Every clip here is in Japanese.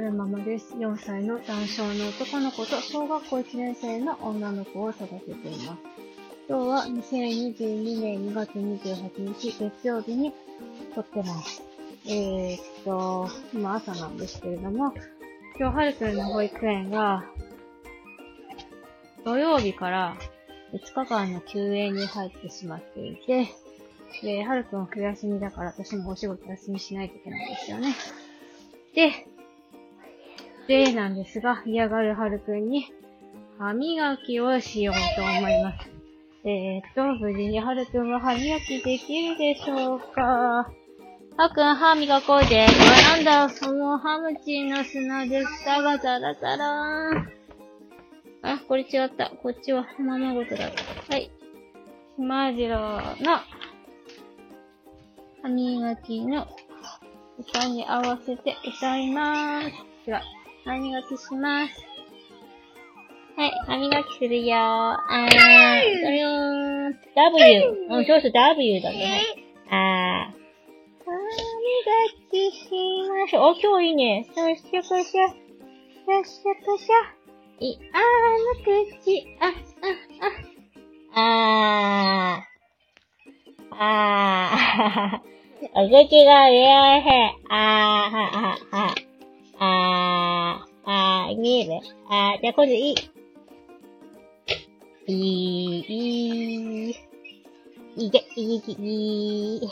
4歳の男性の男の子と小学校1年生の女の子を育てています。今日は2022年2月28日月曜日に撮ってます。えー、っと、今朝なんですけれども、今日はるくんの保育園が土曜日から5日間の休園に入ってしまっていて、で、はるくんは冬休みだから私もお仕事休みしないといけないんですよね。で、で、なんですが、嫌がるはるくんに歯磨きをしようと思います。えー、っと、無事にはるくんは歯磨きできるでしょうかはくん、歯磨こうぜ。なんだ、そのハムチの砂で舌がザラザラーン。あ、これ違った。こっちはままごとだ。はい。しまじろうの歯磨きの歌に合わせて歌いまーす。では、歯磨きします。はい、歯磨きするよー。あー、それー、W。うん、そうそう W だね。あー。歯磨きしましょう。お、今日いいね。よっしゃこしゃ。よっしゃこしゃ。い、あーの口、あ、あ、あ、あー。あー。お口が上へ、あー、は、は、は、あー、あー、見えるあー、じゃあ今度いい。いい、いい、いけ、いい、いい、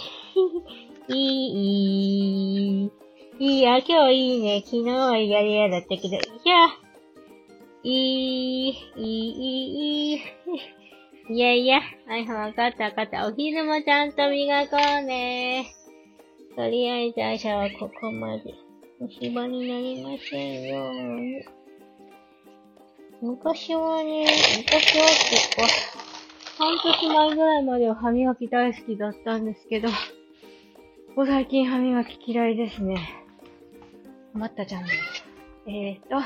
いい、いいいいや、今日いいね。昨日はやりやだったけど、いや、いい、いい、いい、いやいや、はい、わかったわかった。お昼もちゃんと磨こうね。とりあえず朝はここまで。虫歯になりませんように。昔はね、昔は結構、半年前ぐらいまでは歯磨き大好きだったんですけど、ここ最近歯磨き嫌いですね。困ったじゃん。えーと、は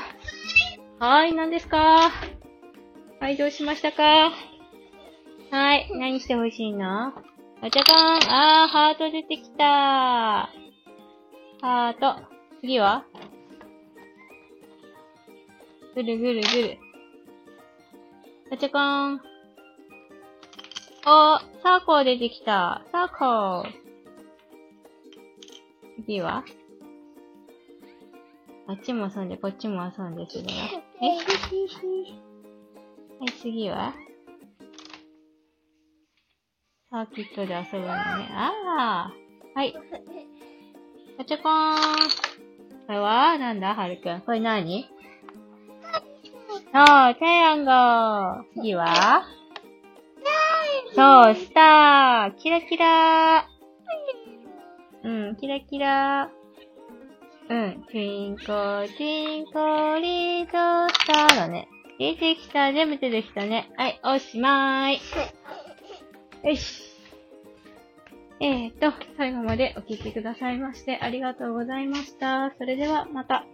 ーい、何ですか？はい、どうしましたか？はい、何してほしいの？ガチャカンあー、ハート出てきたーハート。次は？ぐるぐるぐる。ガチャカンおー、サーコー出てきた。サーコー。次は？あっちも遊んで、こっちも遊んでするな。え？はい、次は？サーキットで遊ぶのね。ああはい。ガチャコーン。これはなんだはるくん。これ何？そう、テヤンゴー。次はそう、スター。キラキラー。うん、キラキラー。うん。 Twinkle, twinkle, little star だね。出てきた。全部出てきたね。はい、おしまーい。よし。えー、っと、最後までお聴きくださいましてありがとうございました。それではまた。